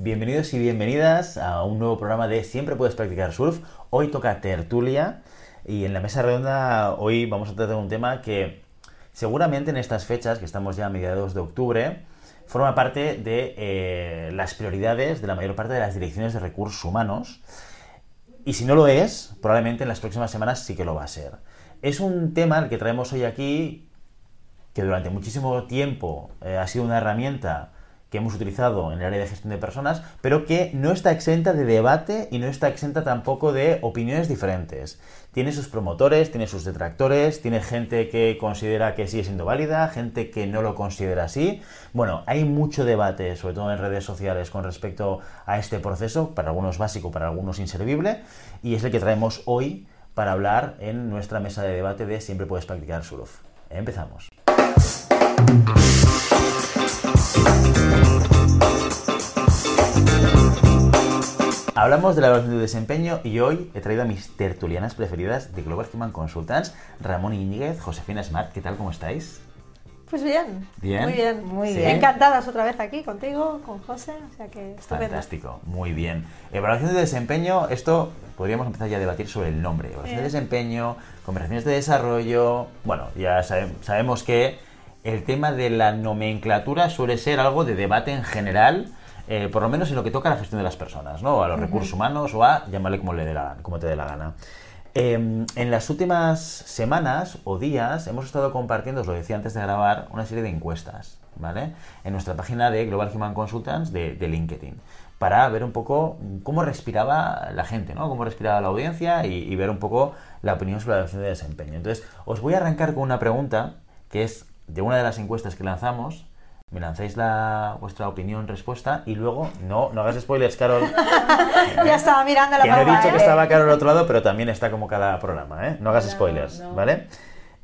Bienvenidos y bienvenidas a un nuevo programa de Siempre puedes practicar surf. Hoy toca tertulia y en la mesa redonda hoy vamos a tratar un tema que seguramente en estas fechas, que estamos ya a mediados de octubre, forma parte de eh, las prioridades de la mayor parte de las direcciones de recursos humanos. Y si no lo es, probablemente en las próximas semanas sí que lo va a ser. Es un tema el que traemos hoy aquí que durante muchísimo tiempo eh, ha sido una herramienta que hemos utilizado en el área de gestión de personas, pero que no está exenta de debate y no está exenta tampoco de opiniones diferentes. Tiene sus promotores, tiene sus detractores, tiene gente que considera que sigue siendo válida, gente que no lo considera así. Bueno, hay mucho debate, sobre todo en redes sociales, con respecto a este proceso, para algunos básico, para algunos inservible, y es el que traemos hoy para hablar en nuestra mesa de debate de Siempre puedes practicar surf. Empezamos. Hablamos de la evaluación de desempeño y hoy he traído a mis tertulianas preferidas de Global Human Consultants, Ramón Iñiguez, Josefina Smart. ¿Qué tal? ¿Cómo estáis? Pues bien. ¿Bien? Muy bien. Muy Sí. bien. Encantadas otra vez aquí contigo, con José, o sea que estupendo. Fantástico, muy bien. Evaluación de desempeño, esto podríamos empezar ya a debatir sobre el nombre. Evaluación de desempeño, conversaciones de desarrollo. Bueno, ya sabe- sabemos que el tema de la nomenclatura suele ser algo de debate en general, eh, por lo menos en lo que toca a la gestión de las personas, ¿no? A los recursos humanos o a llamarle como, le dé la- como te dé la gana. Eh, en las últimas semanas o días hemos estado compartiendo, os lo decía antes de grabar, una serie de encuestas, ¿vale? En nuestra página de Global Human Consultants de, de LinkedIn, para ver un poco cómo respiraba la gente, ¿no? Cómo respiraba la audiencia y, y ver un poco la opinión sobre la evaluación de desempeño. Entonces, os voy a arrancar con una pregunta que es de una de las encuestas que lanzamos. Me lanzáis la, vuestra opinión, respuesta y luego, no, no hagas spoilers, Carol. Ya estaba mirando la Que no he dicho que ¿eh? estaba Carol al otro lado, pero también está como cada programa, ¿eh? No hagas No, spoilers, no. ¿vale?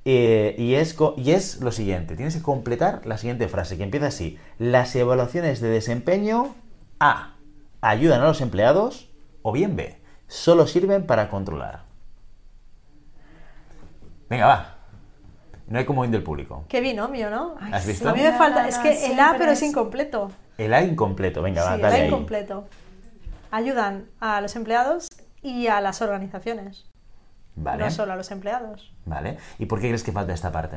Eh, y, es y es lo siguiente, tienes que completar la siguiente frase, que empieza así. Las evaluaciones de desempeño A. Ayudan a los empleados o bien B. Solo sirven para controlar. Venga, va. No hay comodín del público. Qué binomio, ¿no? Ay, ¿Has sí. visto? A mí me falta, no, es que el A pero es incompleto. El A incompleto, venga, va, sí, dale el A ahí. incompleto. Ayudan a los empleados y a las organizaciones, Vale, no solo a los empleados. vale. ¿Y por qué crees que falta esta parte?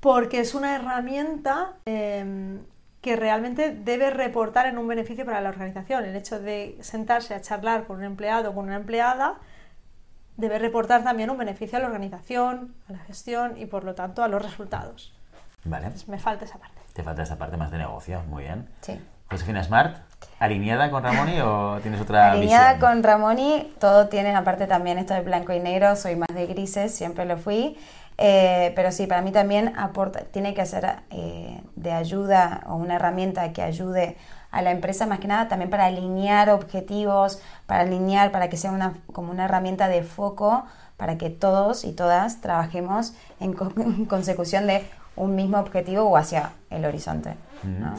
Porque es una herramienta eh, que realmente debe reportar en un beneficio para la organización. El hecho de sentarse a charlar con un empleado o con una empleada debe reportar también un beneficio a la organización, a la gestión y por lo tanto a los resultados. Vale. Pues me falta esa parte. Te falta esta parte más de negocio, muy bien. Sí. Josefina Smart, ¿alineada con Ramoni o tienes otra Alineada visión? con Ramoni, todo tiene aparte también esto de blanco y negro, soy más de grises, siempre lo fui. Eh, pero sí, para mí también aporta, tiene que ser eh, de ayuda o una herramienta que ayude a la empresa más que nada también para alinear objetivos, para alinear, para que sea una, como una herramienta de foco para que todos y todas trabajemos en, co- en consecución de un mismo objetivo o hacia el horizonte. ¿no?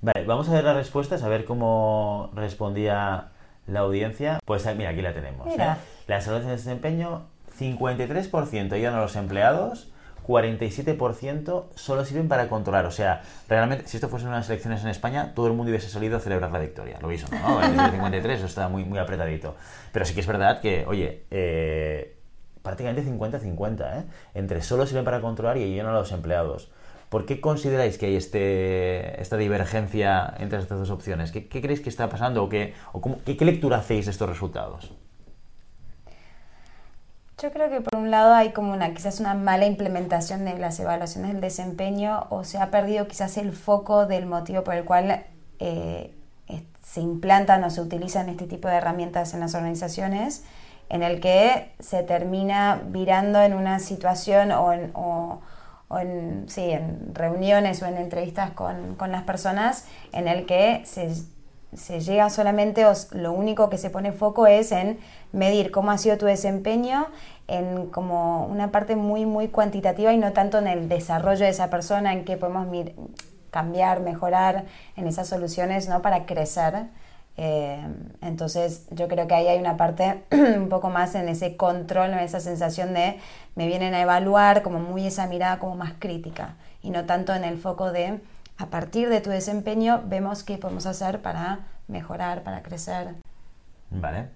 Vale, vamos a ver las respuestas, a ver cómo respondía la audiencia. Pues ah, mira, aquí la tenemos. Mira. ¿eh? Las evaluaciones de desempeño, 53% ayudan a los empleados, 47% solo sirven para controlar. O sea, realmente, si esto fuesen unas elecciones en España, todo el mundo hubiese salido a celebrar la victoria. Lo veis, o ¿no? 53, eso está muy, apretadito. Pero sí que es verdad que, oye, eh, prácticamente 50-50, ¿eh? Entre solo sirven para controlar y ayudan a los empleados. ¿Por qué consideráis que hay este, esta divergencia entre estas dos opciones? ¿Qué, creéis que está pasando o, qué, qué, qué lectura hacéis de estos resultados? Yo creo que por un lado hay como una quizás una mala implementación de las evaluaciones del desempeño o se ha perdido quizás el foco del motivo por el cual eh, se implantan o se utilizan este tipo de herramientas en las organizaciones, en el que se termina virando en una situación o en, o en, sí, en reuniones o en entrevistas con, con las personas en el que se se llega solamente, o s- lo único que se pone foco es en medir cómo ha sido tu desempeño en como una parte muy, muy cuantitativa y no tanto en el desarrollo de esa persona, en qué podemos cambiar, mejorar en esas soluciones, ¿no? Para crecer. Eh, entonces yo creo que ahí hay una parte un poco más en ese control, en esa sensación de me vienen a evaluar, como muy esa mirada como más crítica y no tanto en el foco de a partir de tu desempeño vemos qué podemos hacer para mejorar, para crecer. Vale.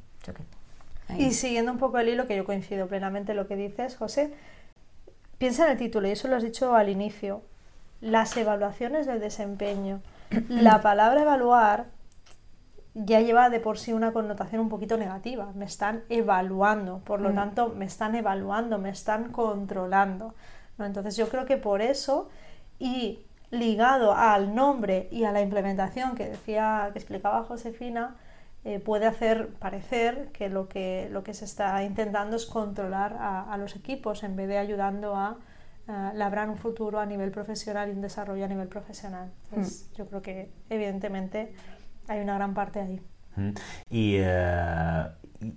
Y siguiendo un poco el hilo, que yo coincido plenamente en lo que dices, José, piensa en el título, y eso lo has dicho al inicio, las evaluaciones del desempeño. La palabra evaluar ya lleva de por sí una connotación un poquito negativa. Me están evaluando, por lo mm. tanto, me están evaluando, me están controlando. ¿no? Entonces yo creo que por eso y ligado al nombre y a la implementación que decía, que explicaba Josefina, eh, puede hacer parecer que lo, que lo que se está intentando es controlar a, los equipos en vez de ayudando a labrar un futuro a nivel profesional y un desarrollo a nivel profesional. Entonces, mm. Yo creo que evidentemente hay una gran parte ahí. Y, eh,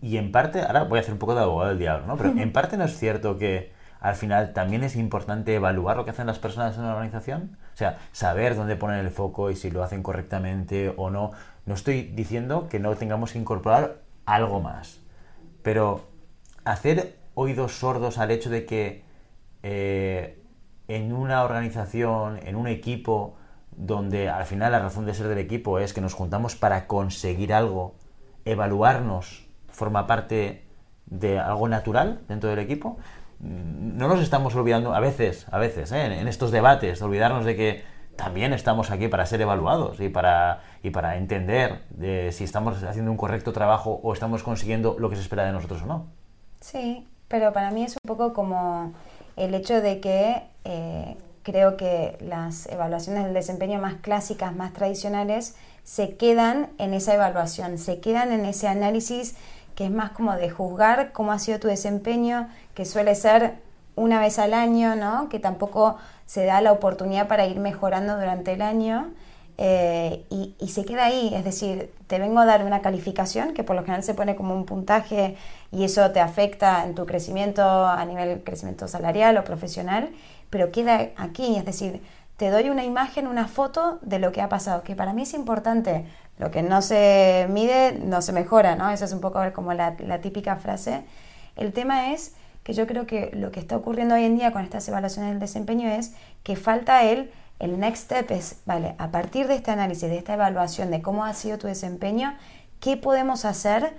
y en parte, ahora voy a hacer un poco de abogado del diablo, ¿no? Pero en parte no es cierto que al final también es importante evaluar lo que hacen las personas en una organización. O sea, saber dónde ponen el foco y si lo hacen correctamente o no. No estoy diciendo que no tengamos que incorporar algo más. Pero hacer oídos sordos al hecho de que eh, en una organización, en un equipo, donde al final la razón de ser del equipo es que nos juntamos para conseguir algo, evaluarnos forma parte de algo natural dentro del equipo. No nos estamos olvidando, a veces, a veces, ¿eh? en estos debates, olvidarnos de que también estamos aquí para ser evaluados y para, y para entender de si estamos haciendo un correcto trabajo o estamos consiguiendo lo que se espera de nosotros o no. Sí, pero para mí es un poco como el hecho de que eh, creo que las evaluaciones del desempeño más clásicas, más tradicionales, se quedan en esa evaluación, se quedan en ese análisis que es más como de juzgar cómo ha sido tu desempeño, que suele ser una vez al año, ¿no? que tampoco se da la oportunidad para ir mejorando durante el año. Eh, y, y, se queda ahí, es decir, te vengo a dar una calificación que por lo general se pone como un puntaje y eso te afecta en tu crecimiento a nivel crecimiento salarial o profesional pero queda aquí, es decir, te doy una imagen, una foto de lo que ha pasado, que para mí es importante. Lo que no se mide no se mejora, ¿no? Esa es un poco como la, típica frase. El tema es que yo creo que lo que está ocurriendo hoy en día con estas evaluaciones del desempeño es que falta el, el next step es, vale, a partir de este análisis, de esta evaluación de cómo ha sido tu desempeño, ¿qué podemos hacer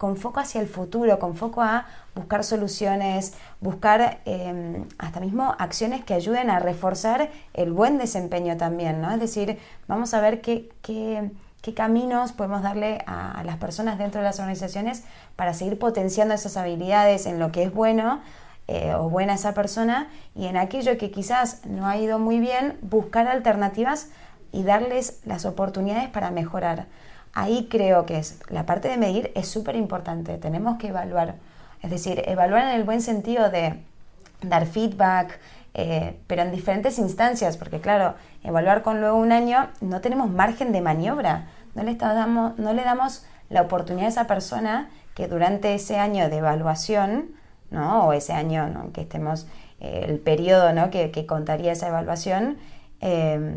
con foco hacia el futuro, con foco a buscar soluciones, buscar em, hasta mismo acciones que ayuden a reforzar el buen desempeño también, ¿no? Es decir, vamos a ver qué, qué, caminos podemos darle a, las personas dentro de las organizaciones para seguir potenciando esas habilidades en lo que es bueno eh, o buena esa persona y en aquello que quizás no ha ido muy bien, buscar alternativas y darles las oportunidades para mejorar ahí creo que es la parte de medir es súper importante. Tenemos que evaluar, es decir, evaluar en el buen sentido de dar feedback, eh, pero en diferentes instancias, porque claro, evaluar con luego un año no tenemos margen de maniobra, no le, damos, no le damos la oportunidad a esa persona que durante ese año de evaluación, ¿no? o ese año que estemos, eh, el periodo ¿no? que, contaría esa evaluación, eh,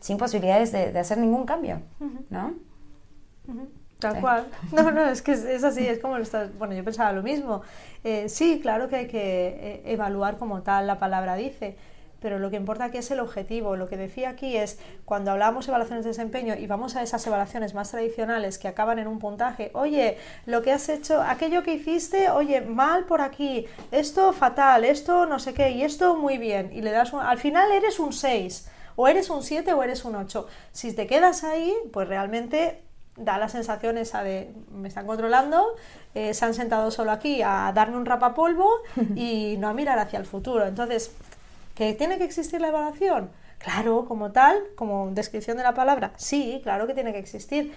sin posibilidades de, hacer ningún cambio, ¿no? Tal cual. No, no, es que es, así, es como lo estás. Bueno, yo pensaba lo mismo. Eh, sí, claro que hay que eh, evaluar como tal la palabra dice, pero lo que importa aquí es el objetivo. Lo que decía aquí es cuando hablamos de evaluaciones de desempeño y vamos a esas evaluaciones más tradicionales que acaban en un puntaje, oye, lo que has hecho, aquello que hiciste, oye, mal por aquí, esto fatal, esto no sé qué, y esto muy bien, y le das al final eres un 6, o eres un 7 o eres un 8. Si te quedas ahí, pues realmente da la sensación esa de me están controlando, eh, se han sentado solo aquí a darme un rapapolvo y no a mirar hacia el futuro. Entonces, ¿que tiene que existir la evaluación? Claro, como tal, como descripción de la palabra, sí, claro que tiene que existir,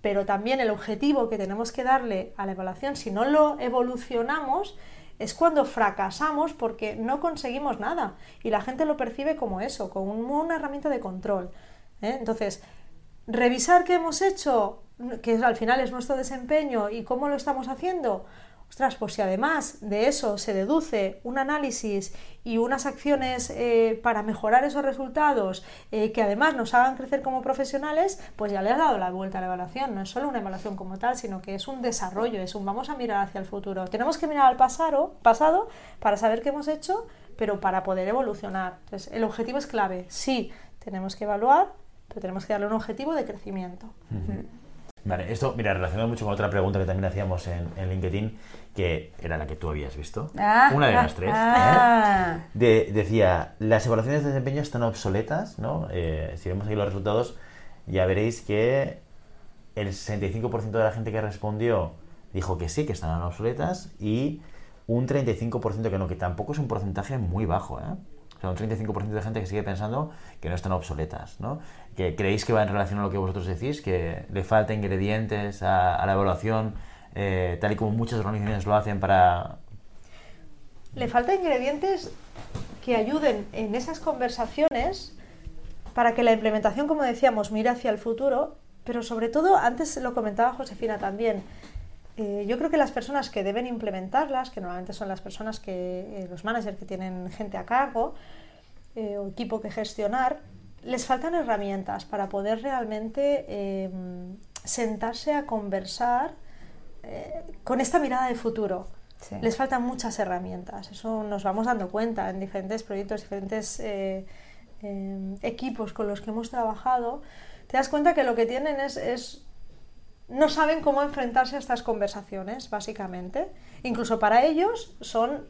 pero también el objetivo que tenemos que darle a la evaluación, si no lo evolucionamos, es cuando fracasamos porque no conseguimos nada y la gente lo percibe como eso, como una herramienta de control. ¿eh? Entonces, revisar qué hemos hecho, que al final es nuestro desempeño y cómo lo estamos haciendo. Ostras, pues si además de eso se deduce un análisis y unas acciones eh, para mejorar esos resultados eh, que además nos hagan crecer como profesionales, pues ya le has dado la vuelta a la evaluación. No es solo una evaluación como tal, sino que es un desarrollo, es un vamos a mirar hacia el futuro. Tenemos que mirar al pasado, pasado para saber qué hemos hecho, pero para poder evolucionar. Entonces, el objetivo es clave. Sí, tenemos que evaluar, pero tenemos que darle un objetivo de crecimiento. Vale, esto, mira, relacionado mucho con otra pregunta que también hacíamos en, en LinkedIn, que era la que tú habías visto. Ah, Una de ah, las tres. ah. ¿eh? De- decía, las evaluaciones de desempeño están obsoletas, ¿no? Eh, si vemos aquí los resultados, ya veréis que el 65% de la gente que respondió dijo que sí, que estaban obsoletas, y un 35% que no, que tampoco es un porcentaje muy bajo, ¿eh? Sea, un 35% de gente que sigue pensando que no están obsoletas, ¿no? Que creéis que va en relación a lo que vosotros decís, que le falta ingredientes a, a la evaluación, eh, tal y como muchas organizaciones lo hacen para... Le falta ingredientes que ayuden en esas conversaciones para que la implementación, como decíamos, mire hacia el futuro, pero sobre todo, antes lo comentaba Josefina también, eh, yo creo que las personas que deben implementarlas, que normalmente son las personas que, eh, los managers que tienen gente a cargo eh, o equipo que gestionar, les faltan herramientas para poder realmente eh, sentarse a conversar eh, con esta mirada de futuro. Sí. Les faltan muchas herramientas, eso nos vamos dando cuenta en diferentes proyectos, diferentes eh, eh, equipos con los que hemos trabajado. Te das cuenta que lo que tienen es, es no saben cómo enfrentarse a estas conversaciones, básicamente. Incluso para ellos son,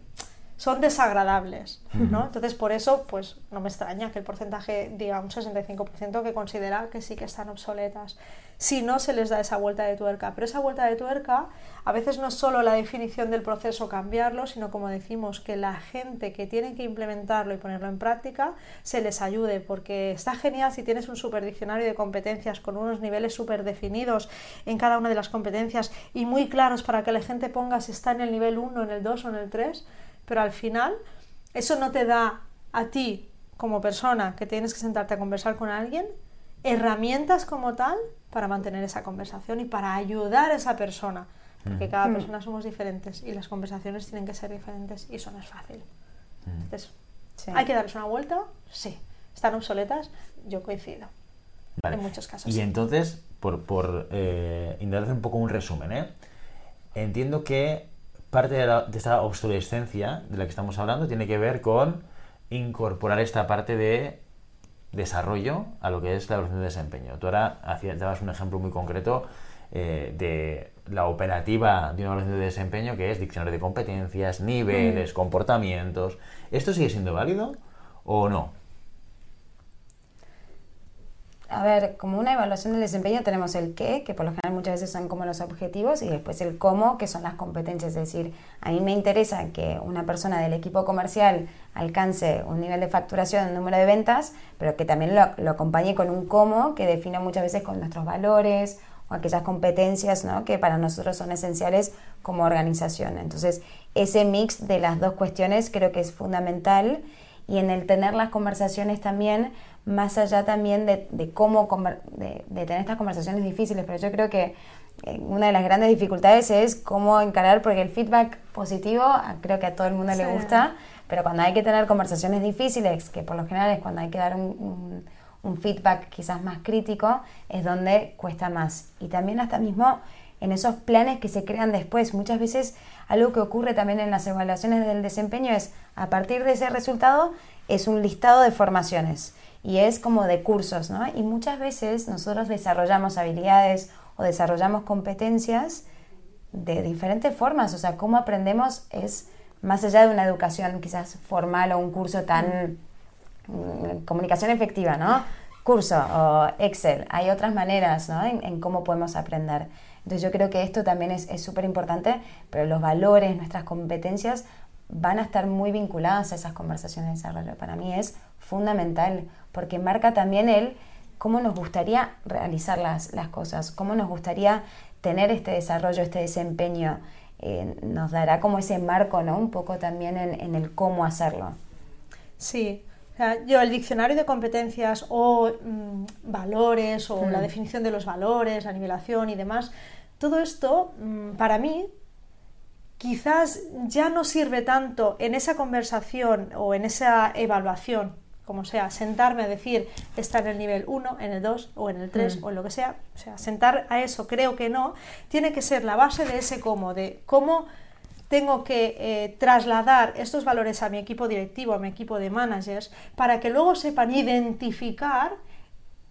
son desagradables, ¿no? Entonces, por eso, pues no me extraña que el porcentaje diga un 65% que considera que sí que están obsoletas. Si no se les da esa vuelta de tuerca. Pero esa vuelta de tuerca a veces no es solo la definición del proceso cambiarlo, sino como decimos, que la gente que tiene que implementarlo y ponerlo en práctica se les ayude, porque está genial si tienes un super diccionario de competencias con unos niveles súper definidos en cada una de las competencias y muy claros para que la gente ponga si está en el nivel 1, en el 2 o en el 3, pero al final eso no te da a ti como persona que tienes que sentarte a conversar con alguien herramientas como tal para mantener esa conversación y para ayudar a esa persona, porque cada persona somos diferentes y las conversaciones tienen que ser diferentes y eso no es fácil. Entonces, Sí. ¿hay que darles una vuelta? Sí. ¿Están obsoletas? Yo coincido. Vale. En muchos casos. Y sí. entonces, por, por eh, intentar hacer un poco un resumen, ¿eh? entiendo que parte de, la- de esta obsolescencia de la que estamos hablando tiene que ver con incorporar esta parte de desarrollo a lo que es la evaluación de desempeño. Tú ahora hacías, dabas un ejemplo muy concreto eh, de la operativa de una evaluación de desempeño que es diccionario de competencias, niveles, comportamientos. ¿Esto sigue siendo válido o no? A ver, como una evaluación del desempeño tenemos el qué, que por lo general muchas veces son como los objetivos, y después el cómo, que son las competencias. Es decir, a mí me interesa que una persona del equipo comercial alcance un nivel de facturación, un número de ventas, pero que también lo, acompañe con un cómo que define muchas veces con nuestros valores o aquellas competencias ¿no? que para nosotros son esenciales como organización. Entonces, ese mix de las dos cuestiones creo que es fundamental y en el tener las conversaciones también, más allá también de, de cómo de, de tener estas conversaciones difíciles, pero yo creo que eh, una de las grandes dificultades es cómo encarar, porque el feedback positivo a- creo que a todo el mundo le gusta, pero cuando hay que tener conversaciones difíciles, que por lo general es cuando hay que dar un, un- un feedback quizás más crítico, es donde cuesta más. Y también hasta mismo en esos planes que se crean después. Muchas veces algo que ocurre también en las evaluaciones del desempeño es, a partir de ese resultado, es un listado de formaciones y es como de cursos, ¿no? Y muchas veces nosotros desarrollamos habilidades o desarrollamos competencias de diferentes formas, o sea, cómo aprendemos es más allá de una educación quizás formal o un curso tan mm, comunicación efectiva, ¿no? Curso o Excel, hay otras maneras, ¿no? En, en cómo podemos aprender. Entonces yo creo que esto también es súper importante, pero los valores, nuestras competencias van a estar muy vinculadas a esas conversaciones de desarrollo. Para mí es fundamental, porque marca también el cómo nos gustaría realizar las, las cosas, cómo nos gustaría tener este desarrollo, este desempeño. Eh, nos dará como ese marco, ¿no? Un poco también en, en el cómo hacerlo. Sí. Yo el diccionario de competencias o mm, valores o la definición de los valores, la nivelación y demás, todo esto mm, para mí quizás ya no sirve tanto en esa conversación o en esa evaluación, como sea, sentarme a decir está en el nivel 1, en el 2 o en el 3 o en lo que sea, o sea, sentar a eso creo que no, tiene que ser la base de ese cómo, de cómo tengo que eh, trasladar estos valores a mi equipo directivo, a mi equipo de managers, para que luego sepan identificar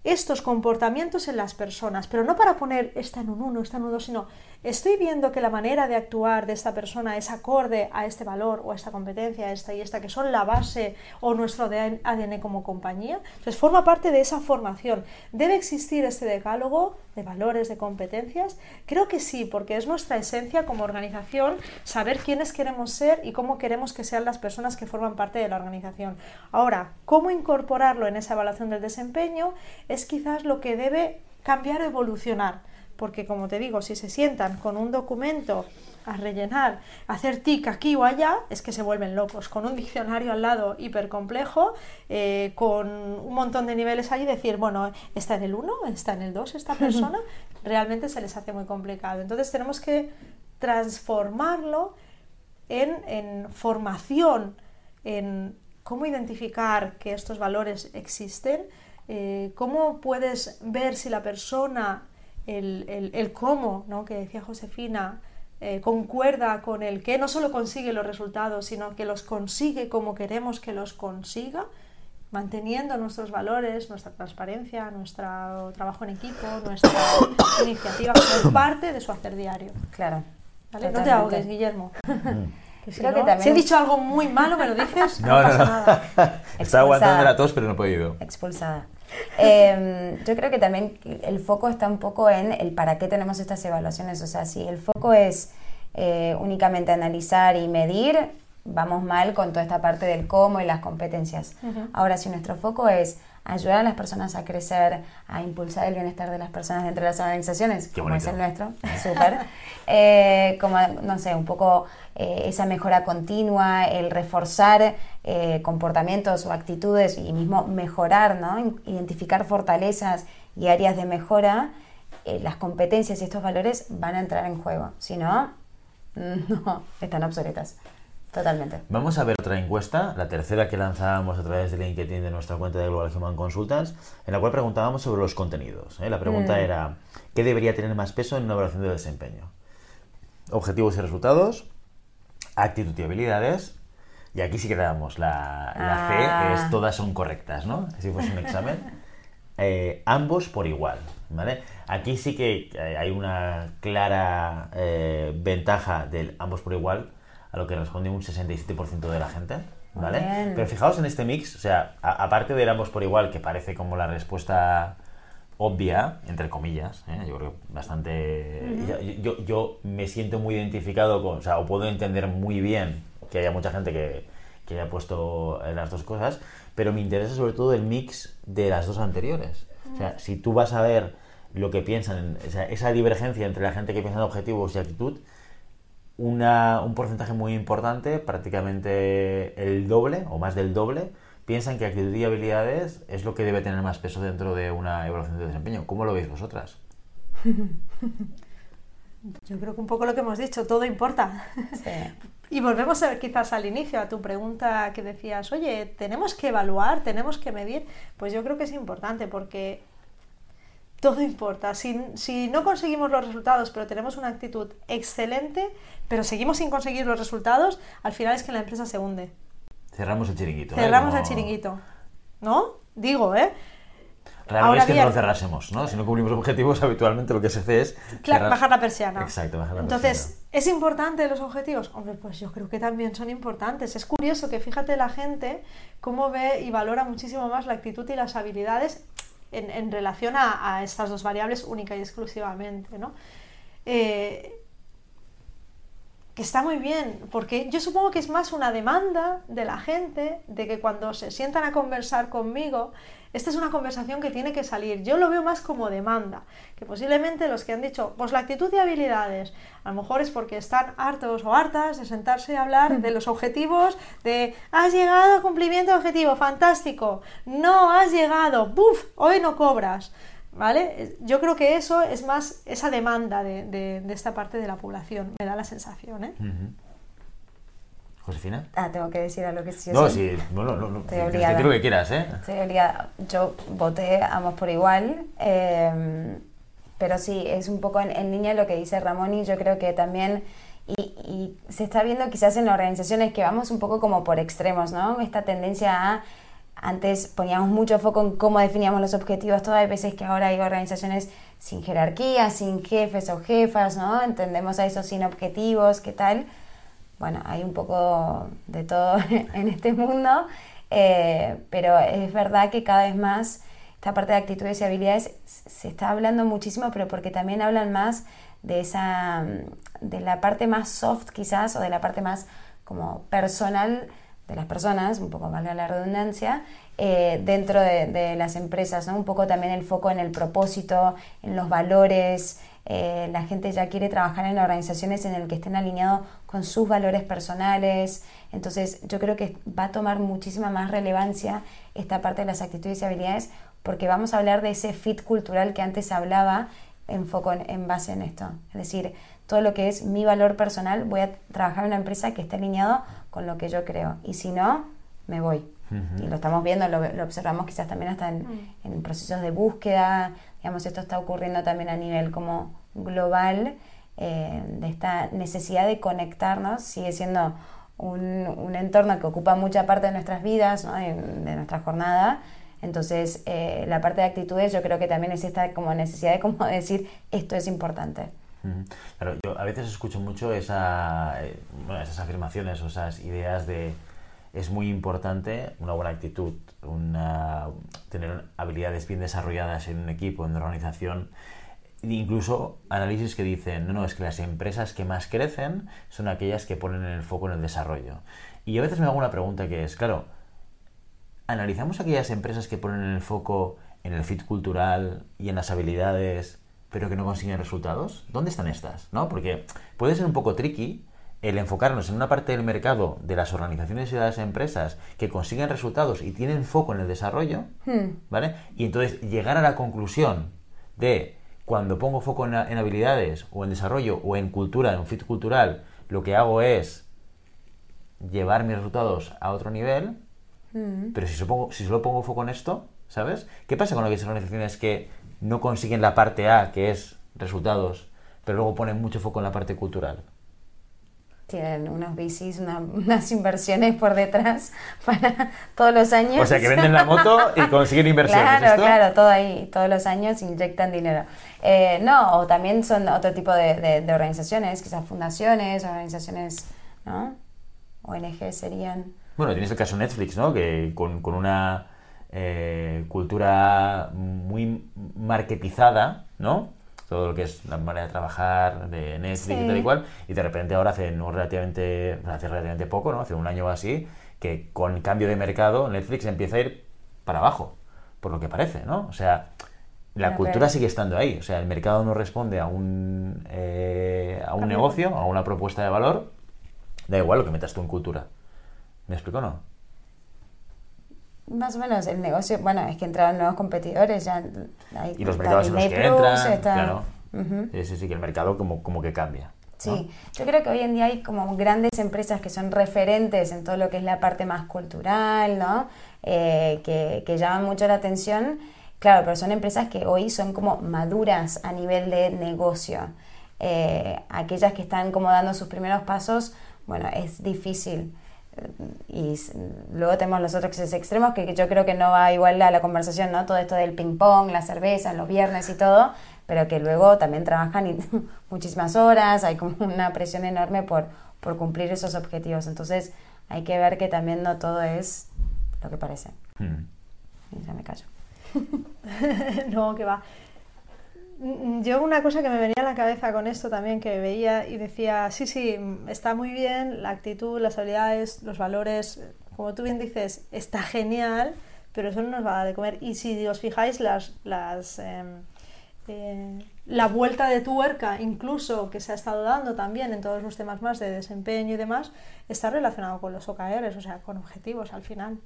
estos comportamientos en las personas, pero no para poner esta en un 1, esta en un 2, sino estoy viendo que la manera de actuar de esta persona es acorde a este valor o a esta competencia, esta y esta, que son la base o nuestro ADN como compañía. Entonces forma parte de esa formación. ¿Debe existir este decálogo de valores, de competencias? Creo que sí, porque es nuestra esencia como organización saber quiénes queremos ser y cómo queremos que sean las personas que forman parte de la organización. Ahora, ¿cómo incorporarlo en esa evaluación del desempeño? es quizás lo que debe cambiar o evolucionar. Porque como te digo, si se sientan con un documento a rellenar, a hacer tic aquí o allá, es que se vuelven locos. Con un diccionario al lado hipercomplejo, eh, con un montón de niveles ahí, decir, bueno, está en el 1, está en el 2 esta persona, realmente se les hace muy complicado. Entonces tenemos que transformarlo en, en formación, en cómo identificar que estos valores existen eh, cómo puedes ver si la persona, el, cómo, ¿no? que decía Josefina, eh, concuerda con el que no solo consigue los resultados, sino que los consigue como queremos que los consiga, manteniendo nuestros valores, nuestra transparencia, nuestro trabajo en equipo, nuestra iniciativa como parte de su hacer diario. Claro. No te ahogues, Guillermo. Creo que también... Si he dicho algo muy malo, me lo dices. No, no, pasa no. Nada. Estaba aguantando la tos, pero no he podido. Expulsada. Em, yo creo que también el foco está un poco en el para qué tenemos estas evaluaciones. O sea, si el foco es eh, únicamente analizar y medir, vamos mal con toda esta parte del cómo y las competencias. Ahora, si nuestro foco es ayudar a las personas a crecer, a impulsar el bienestar de las personas dentro de las organizaciones, como es el nuestro, súper. Eh, como, no sé, un poco eh, esa mejora continua, el reforzar eh, comportamientos o actitudes y mismo mejorar, ¿no? Identificar fortalezas y áreas de mejora, las competencias y estos valores van a entrar en juego. Si no, no, están obsoletas. Totalmente. Vamos a ver otra encuesta, la tercera que lanzábamos a través de LinkedIn de nuestra cuenta de Global Human Consultants, en la cual preguntábamos sobre los contenidos. ¿eh? La pregunta mm. era, ¿qué debería tener más peso en una evaluación de desempeño? Objetivos y resultados, actitud y habilidades, y aquí sí que le damos la, C, que es ah. todas son correctas, ¿no? Si fuese un examen. Eh, ambos por igual, ¿vale? Aquí sí que eh, hay una clara ventaja del ambos por igual, a lo que responde un 67% de la gente. ¿Vale? Pero fijaos en este mix, o sea, aparte de ambos por igual, que parece como la respuesta obvia, entre comillas, ¿eh? yo creo bastante... yo, yo, me siento muy identificado con, o sea, o puedo entender muy bien que haya mucha gente que, que haya puesto las dos cosas, pero me interesa sobre todo el mix de las dos anteriores. O sea, si tú vas a ver lo que piensan, o sea, esa divergencia entre la gente que piensa en objetivos y actitud, un porcentaje muy importante, prácticamente el doble o más del doble, piensan que actitud y habilidades es lo que debe tener más peso dentro de una evaluación de desempeño. ¿Cómo lo veis vosotras? Yo creo que un poco lo que hemos dicho, todo importa. Y volvemos a ver quizás al inicio, a tu pregunta que decías, oye, ¿tenemos que evaluar? ¿Tenemos que medir? Pues yo creo que es importante porque todo importa. Si, no conseguimos los resultados, pero tenemos una actitud excelente, pero seguimos sin conseguir los resultados, al final es que la empresa se hunde. Cerramos el chiringuito. ¿eh? Cerramos el chiringuito. ¿No? Digo, ¿eh? Raro es que no lo cerrásemos, ¿no? Si no cumplimos objetivos, habitualmente lo que se hace es... bajar la persiana. Exacto, bajar la Entonces, ¿es importante los objetivos? Hombre, pues yo creo que también son importantes. Es curioso que fíjate la gente cómo ve y valora muchísimo más la actitud y las habilidades en, relación a, estas dos variables única y exclusivamente. ¿no? Eh, está muy bien, porque yo supongo que es más una demanda de la gente de que cuando se sientan a conversar conmigo, esta es una conversación que tiene que salir. Yo lo veo más como demanda, que posiblemente los que han dicho, pues la actitud y habilidades, a lo mejor es porque están hartos o hartas de sentarse a hablar de los objetivos, de has llegado cumplimiento de objetivo, fantástico, no has llegado, buf, hoy no cobras. ¿Vale? Yo creo que eso es más esa demanda de, esta parte de la población, me da la sensación. ¿eh? Josefina. Ah, tengo que decir algo que sí. No, sí, no, no, no. Estoy obligada. lo que quieras, ¿eh? Estoy obligada. Yo voté ambos por igual. Em, pero sí, es un poco en, en, línea lo que dice Ramón y yo creo que también. Y, y, se está viendo quizás en organizaciones que vamos un poco como por extremos, ¿no? Esta tendencia a antes poníamos mucho foco en cómo definíamos los objetivos, todas veces que ahora hay organizaciones sin jerarquía, sin jefes o jefas, ¿no? Entendemos a eso sin objetivos, ¿qué tal? Bueno, hay un poco de todo en este mundo, eh, pero es verdad que cada vez más esta parte de actitudes y habilidades se está hablando muchísimo, pero porque también hablan más de esa, de la parte más soft quizás, o de la parte más como personal de las personas, un poco valga la redundancia, eh, dentro de, las empresas, un poco también el foco en el propósito, en los valores. Eh, la gente ya quiere trabajar en organizaciones en las que estén alineados con sus valores personales. Entonces yo creo que va a tomar muchísima más relevancia esta parte de las actitudes y habilidades porque vamos a hablar de ese fit cultural que antes hablaba en foco en base en esto. Es decir, todo lo que es mi valor personal, voy a trabajar en una empresa que esté alineado con lo que yo creo. Y si no, me voy. Y lo estamos viendo, lo, observamos quizás también hasta en, en, procesos de búsqueda. Digamos, esto está ocurriendo también a nivel como global, eh, de esta necesidad de conectarnos. Sigue siendo un, un, entorno que ocupa mucha parte de nuestras vidas, ¿no? de, de, nuestra jornada. Entonces, eh, la parte de actitudes yo creo que también es esta como necesidad de como decir, esto es importante. Claro, yo a veces escucho mucho eh, esas afirmaciones o esas ideas de es muy importante una buena actitud, una, tener habilidades bien desarrolladas en un equipo, en una organización. Incluso análisis que dicen, no, no, es que las empresas que más crecen son aquellas que ponen el foco en el desarrollo. Y a veces me hago una pregunta que es, claro, ¿analizamos aquellas empresas que ponen el foco en el fit cultural y en las habilidades pero que no consiguen resultados? ¿Dónde están estas? ¿No? Porque puede ser un poco tricky el enfocarnos en una parte del mercado de las organizaciones y de las empresas que consiguen resultados y tienen foco en el desarrollo, hmm. ¿vale? Y entonces llegar a la conclusión de cuando pongo foco en, habilidades o en desarrollo o en cultura, en fit cultural, lo que hago es llevar mis resultados a otro nivel, hmm. pero si solo, si solo pongo foco en esto, ¿sabes? ¿Qué pasa con las organizaciones que no consiguen la parte A, que es resultados, pero luego ponen mucho foco en la parte cultural. Tienen unos bicis, unas inversiones por detrás para todos los años. O sea, que venden la moto y consiguen inversiones. Claro, claro, todo ahí, todos los años inyectan dinero. Eh, no, o también son otro tipo de, organizaciones, quizás fundaciones, organizaciones, ¿no? ONG serían. Bueno, tienes el caso Netflix, ¿no? Que con, con una eh, cultura muy marketizada, ¿no? Todo lo que es la manera de trabajar de Netflix y tal y cual, y de repente ahora hace, no relativamente, hace relativamente poco, ¿no? Hace un año o así, que con cambio de mercado Netflix empieza a ir para abajo, por lo que parece, ¿no? O sea, la cultura sigue estando ahí, o sea, el mercado no responde a un, eh, a un negocio, a una propuesta de valor, da igual lo que metas tú en cultura. ¿Me explico o no? Más o menos el negocio, bueno, es que entraron nuevos competidores, ya hay, Y los mercados en los que entran, claro. Sí, sí, sí, que el mercado como, como que cambia. Sí, yo creo que hoy en día hay como grandes empresas que son referentes en todo lo que es la parte más cultural, ¿no? Eh, que, que llaman mucho la atención. Claro, pero son empresas que hoy son como maduras a nivel de negocio. Eh, aquellas que están como dando sus primeros pasos, bueno, es difícil y luego tenemos los otros extremos que yo creo que no va igual a la conversación, ¿no? Todo esto del ping pong, la cerveza, los viernes y todo, pero que luego también trabajan muchísimas horas, hay como una presión enorme por, por cumplir esos objetivos. Entonces hay que ver que también no todo es lo que parece. Hmm. ya me callo. no, que va. Mm, yo una cosa que me venía a la cabeza con esto también, que veía y decía, sí, sí, está muy bien la actitud, las habilidades, los valores, como tú bien dices, está genial, pero eso no nos va a dar de comer. Y si os fijáis, las, las, em, eh, la vuelta de tuerca, incluso que se ha estado dando también en todos los temas más de desempeño y demás, está relacionado con los OKRs, o sea, con objetivos al final.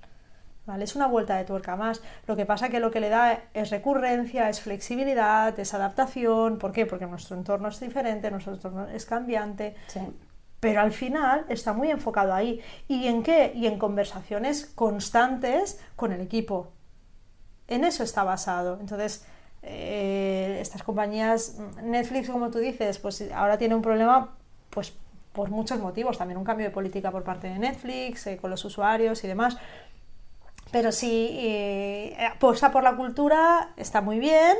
Es una vuelta de tuerca más. Lo que pasa que lo que le da es recurrencia, es flexibilidad, es adaptación. ¿Por qué? Porque nuestro entorno es diferente, nuestro entorno es cambiante. Pero al final está muy enfocado ahí. ¿Y en qué? Y en conversaciones constantes con el equipo. En eso está basado. Entonces, eh, estas compañías, Netflix, como tú dices, pues ahora tiene un problema, pues por muchos motivos. También un cambio de política por parte de Netflix, eh, con los usuarios y demás Pero si eh, aposta por la cultura, está muy bien,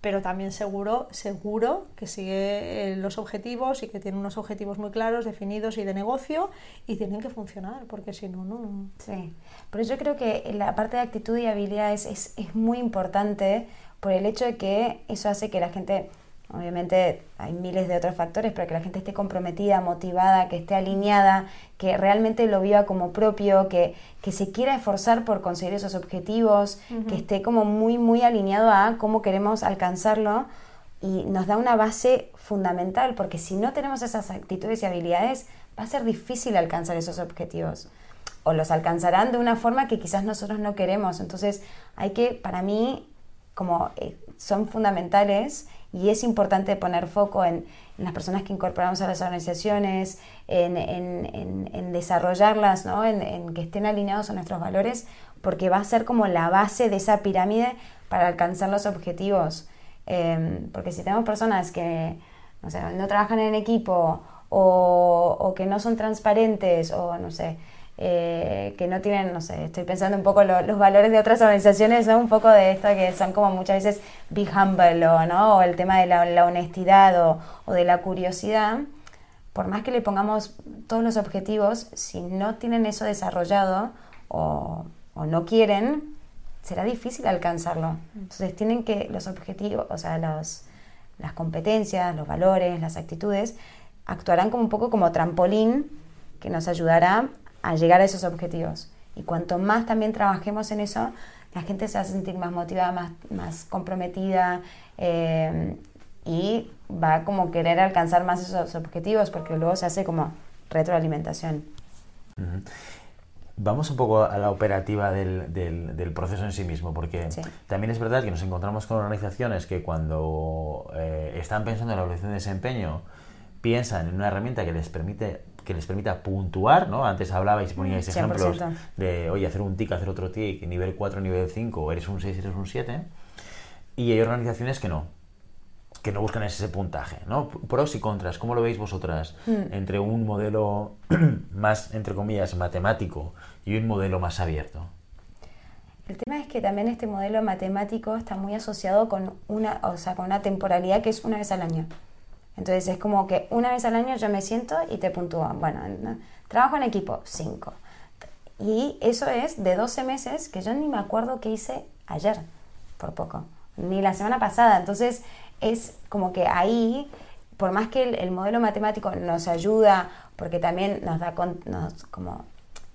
pero también seguro, seguro que sigue eh, los objetivos y que tiene unos objetivos muy claros, definidos y de negocio y tienen que funcionar, porque si no, no. Sí, pero yo creo que la parte de actitud y habilidades es, es muy importante por el hecho de que eso hace que la gente Obviamente hay miles de otros factores, pero que la gente esté comprometida, motivada, que esté alineada, que realmente lo viva como propio, que, que se quiera esforzar por conseguir esos objetivos, que esté como muy, muy alineado a cómo queremos alcanzarlo y nos da una base fundamental, porque si no tenemos esas actitudes y habilidades, va a ser difícil alcanzar esos objetivos. O los alcanzarán de una forma que quizás nosotros no queremos. Entonces hay que, para mí, como eh, son fundamentales y es importante poner foco en, las personas que incorporamos a las organizaciones, en, desarrollarlas, ¿no? en, que estén alineados a nuestros valores, porque va a ser como la base de esa pirámide para alcanzar los objetivos. Em, porque si tenemos personas que no, trabajan en equipo o, o que no son transparentes o no sé, eh, que no tienen, no sé, estoy pensando un poco los valores de otras organizaciones, ¿no? Un poco de esto que son como muchas veces be humble o, ¿no? o el tema de la, honestidad o, o, de la curiosidad. Por más que le pongamos todos los objetivos, si no tienen eso desarrollado o, o no quieren, será difícil alcanzarlo. Entonces tienen que los objetivos, o sea, los, las competencias, los valores, las actitudes, actuarán como un poco como trampolín que nos ayudará a llegar a esos objetivos. Y cuanto más también trabajemos en eso, la gente se va a sentir más motivada, más, más comprometida eh, y va a como querer alcanzar más esos objetivos porque luego se hace como retroalimentación. Vamos un poco a la operativa del, del, proceso en sí mismo, porque también es verdad que nos encontramos con organizaciones que cuando eh, están pensando en la evolución de desempeño, piensan en una herramienta que les permite que les permita puntuar, ¿no? Antes hablabais y poníais ejemplos de, oye, hacer un tic, hacer otro tic, nivel 4, nivel 5, eres un 6, eres un 7. Y hay organizaciones que no, que no buscan ese puntaje, ¿no? Pros y contras, ¿cómo lo veis vosotras hmm. entre un modelo más, entre comillas, matemático y un modelo más abierto? El tema es que también este modelo matemático está muy asociado con una, o sea, con una temporalidad que es una vez al año. Entonces es como que una vez al año yo me siento y te puntúan. Bueno, trabajo en equipo, 5. Y eso es de 12 meses que yo ni me acuerdo qué hice ayer, por poco, ni la semana pasada. Entonces es como que ahí, por más que el, modelo matemático nos ayuda, porque también nos da nos como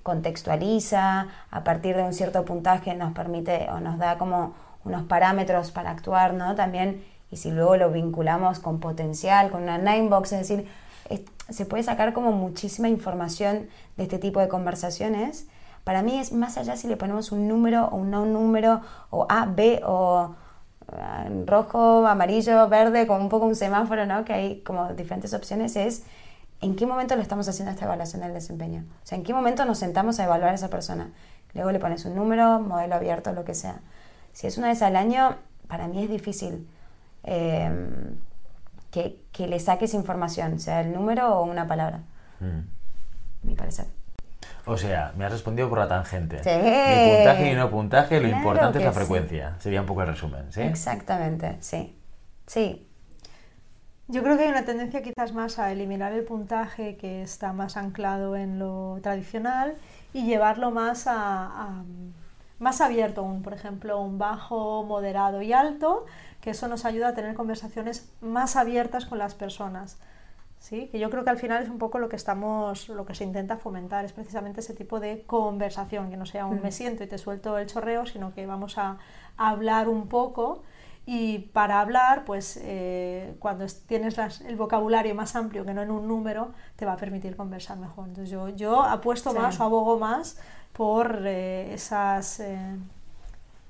contextualiza, a partir de un cierto puntaje nos permite o nos da como unos parámetros para actuar, ¿no? También y si luego lo vinculamos con potencial, con una nine box, es decir, se puede sacar como muchísima información de este tipo de conversaciones. Para mí es más allá si le ponemos un número o un no número, o A, B, o ah, rojo, amarillo, verde, con un poco un semáforo, ¿no? Que hay como diferentes opciones, es en qué momento lo estamos haciendo esta evaluación del desempeño. O sea, en qué momento nos sentamos a evaluar a esa persona. Luego le pones un número, modelo abierto, lo que sea. Si es una vez al año, para mí es difícil Em, que, que, le saques información, sea el número o una palabra. Mm. Mi parecer. O sea, me has respondido por la tangente. Ni puntaje ni no puntaje, lo importante es la frecuencia. Sería un poco el resumen, ¿sí? Exactamente, sí. Sí. Yo creo que hay una tendencia quizás más a eliminar el puntaje que está más anclado en lo tradicional y llevarlo más a más abierto, un, por ejemplo, un bajo, moderado y alto, que eso nos ayuda a tener conversaciones más abiertas con las personas. ¿sí? Que yo creo que al final es un poco lo que estamos, lo que se intenta fomentar, es precisamente ese tipo de conversación, que no sea un me siento y te suelto el chorreo, sino que vamos a, hablar un poco y para hablar, pues eh, cuando tienes el vocabulario más amplio que no en un número, te va a permitir conversar mejor. Entonces yo, yo apuesto más o abogo más por eh, esas, eh,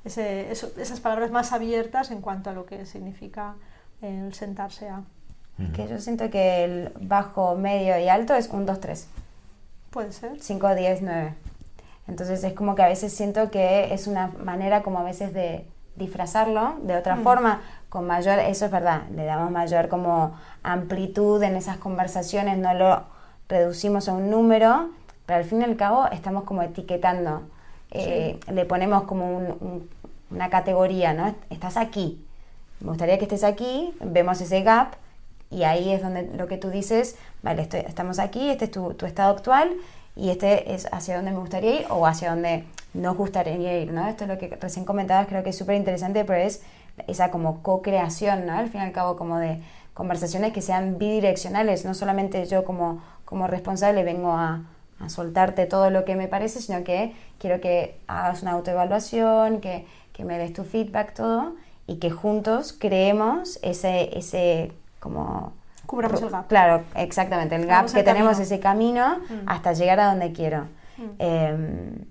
esas palabras más abiertas en cuanto a lo que significa el sentarse a. Que yo siento que el bajo, medio y alto es un 2, 3. Puede ser. 5, 10, 9. Entonces es como que a veces siento que es una manera como a veces de disfrazarlo de otra mm. forma, con mayor, eso es verdad, le damos mayor como amplitud en esas conversaciones, no lo reducimos a un número, pero al fin y al cabo estamos como etiquetando eh, le ponemos como una categoría, ¿no? Estás aquí, me gustaría que estés aquí, vemos ese gap y ahí es donde lo que tú dices, vale, estamos aquí, este es tu, tu, estado actual y este es hacia donde me gustaría ir o hacia donde nos gustaría ir, ¿no? Esto es lo que recién comentabas, creo que es súper interesante, pero es esa como co-creación, ¿no? Al fin y al cabo como de conversaciones que sean bidireccionales, no solamente yo como, como responsable vengo a, a soltarte todo lo que me parece, sino que quiero que hagas una autoevaluación, que, que me des tu feedback, todo, y que juntos creemos ese, ese como... Cubramos el gap. Claro, exactamente, el gap que tenemos, ese camino mm. hasta llegar a donde quiero. Mm. Em,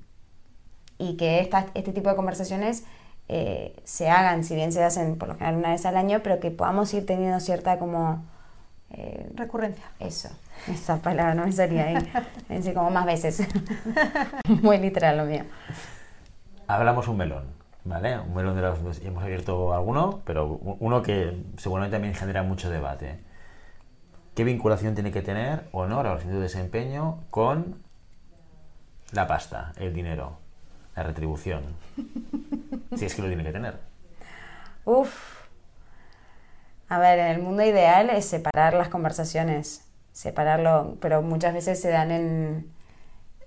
y que esta, este tipo de conversaciones eh, se hagan, si bien se hacen por lo general una vez al año, pero que podamos ir teniendo cierta como... Eh, Recurrencia. Eso, esa palabra no me salía ahí. Decir como más veces. Muy literal lo mío. Hablamos un melón, ¿vale? Un melón de los dos. Hemos abierto alguno, pero uno que seguramente también genera mucho debate. ¿Qué vinculación tiene que tener o no la relación de desempeño con la pasta, el dinero? la retribución. si es que lo tiene que tener. Uf. A ver, en el mundo ideal es separar las conversaciones, separarlo, pero muchas veces se dan en,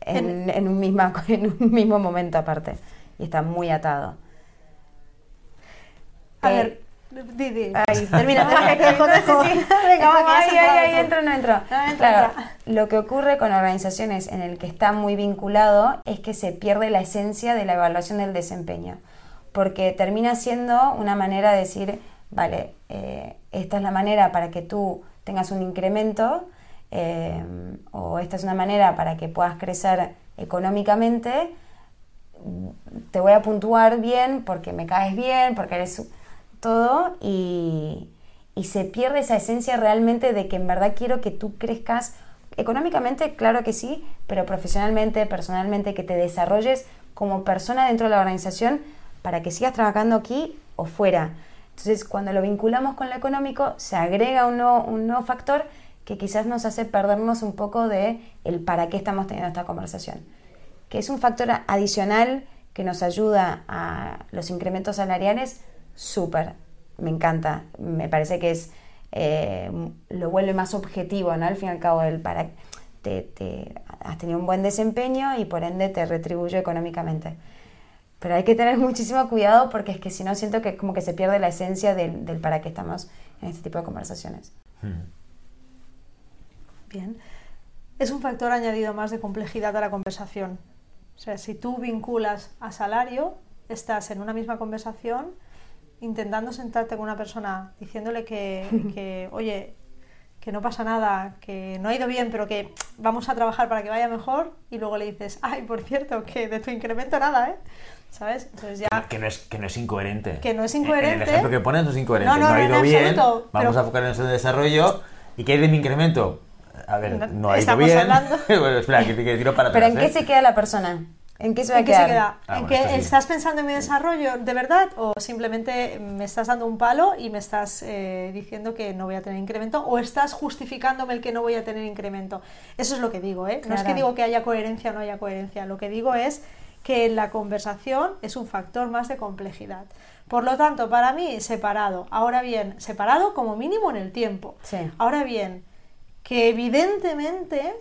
en, un, misma, en un mismo momento aparte y está muy atado. A ver, Didi. Ay, termina, ahí, ahí, entro, no entro. claro, lo que ocurre con organizaciones en el que está muy vinculado es que se pierde la esencia de la evaluación del desempeño, porque termina siendo una manera de decir, vale, eh, esta es la manera para que tú tengas un incremento, eh, o esta es una manera para que puedas crecer económicamente, te voy a puntuar bien porque me caes bien, porque eres todo y, se pierde esa esencia realmente de que en verdad quiero que tú crezcas económicamente, claro que sí, pero profesionalmente, personalmente, que te desarrolles como persona dentro de la organización para que sigas trabajando aquí o fuera. Entonces, cuando lo vinculamos con lo económico, se agrega un nuevo, un nuevo factor que quizás nos hace perdernos un poco de el para qué estamos teniendo esta conversación, que es un factor adicional que nos ayuda a los incrementos salariales, súper, me encanta, me parece que es, eh, lo vuelve más objetivo, ¿no? Al fin y al cabo, el para, te, has tenido un buen desempeño y por ende te retribuye económicamente. Pero hay que tener muchísimo cuidado porque es que si no siento que como que se pierde la esencia del, para qué estamos en este tipo de conversaciones. Hmm. Bien. Es un factor añadido más de complejidad a la conversación. O sea, si tú vinculas a salario, estás en una misma conversación intentando sentarte con una persona diciéndole que, oye, que no pasa nada, que no ha ido bien, pero que vamos a trabajar para que vaya mejor, y luego le dices, ay, por cierto, que de tu incremento nada, ¿eh? ¿Sabes? Entonces ya... Que no, es, que no es incoherente. Que no es incoherente. el ejemplo que pones no es incoherente. No, ha ido bien, vamos a enfocar en el desarrollo. ¿Y qué hay de mi incremento? A ver, no, ha ido bien. bueno, espera, que, que tiro para Pero ¿en qué se queda la persona? ¿En qué se va a quedar? Ah, ¿En qué estás pensando en mi desarrollo de verdad o simplemente me estás dando un palo y me estás eh, diciendo que no voy a tener incremento o estás justificándome el que no voy a tener incremento? Eso es lo que digo, ¿eh? No es que digo que haya coherencia o no haya coherencia, lo que digo es que la conversación es un factor más de complejidad. Por lo tanto, para mí, separado. Ahora bien, separado como mínimo en el tiempo. Ahora bien, que evidentemente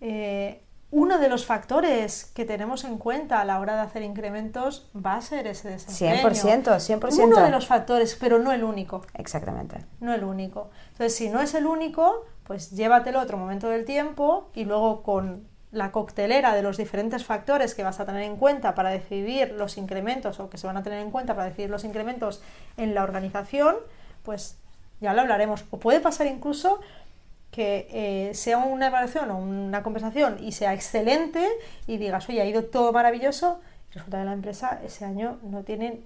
eh, uno de los factores que tenemos en cuenta a la hora de hacer incrementos va a ser ese desempeño. 100%, 100%. Uno de los factores, pero no el único. Exactamente. No el único. Entonces, si no es el único, pues llévatelo otro momento del tiempo y luego con la coctelera de los diferentes factores que vas a tener en cuenta para decidir los incrementos o que se van a tener en cuenta para decidir los incrementos en la organización, pues ya lo hablaremos. O puede pasar incluso que eh, sea una evaluación o una conversación y sea excelente y digas, oye, ha ido todo maravilloso, y resulta que la empresa ese año no tiene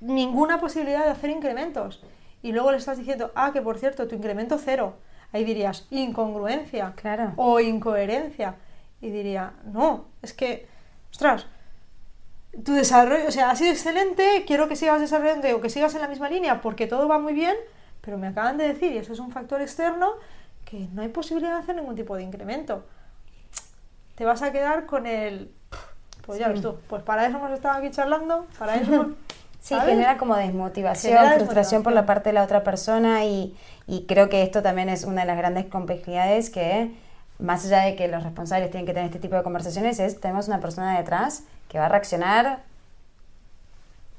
ninguna posibilidad de hacer incrementos. Y luego le estás diciendo, ah, que por cierto, tu incremento cero. Ahí dirías, incongruencia claro. o incoherencia. Y diría, no, es que, ostras, tu desarrollo, o sea, ha sido excelente, quiero que sigas desarrollando o que sigas en la misma línea porque todo va muy bien, pero me acaban de decir, y eso es un factor externo, que no hay posibilidad de hacer ningún tipo de incremento. Te vas a quedar con el... Pues ya ves tú, pues para eso hemos estado aquí charlando, para eso... Sí, genera como desmotivación, Genera frustración por la desmotivación. parte de la otra persona y, y creo que esto también es una de las grandes complejidades que, más allá de que los responsables tienen que tener este tipo de conversaciones, es tenemos una persona detrás que va a reaccionar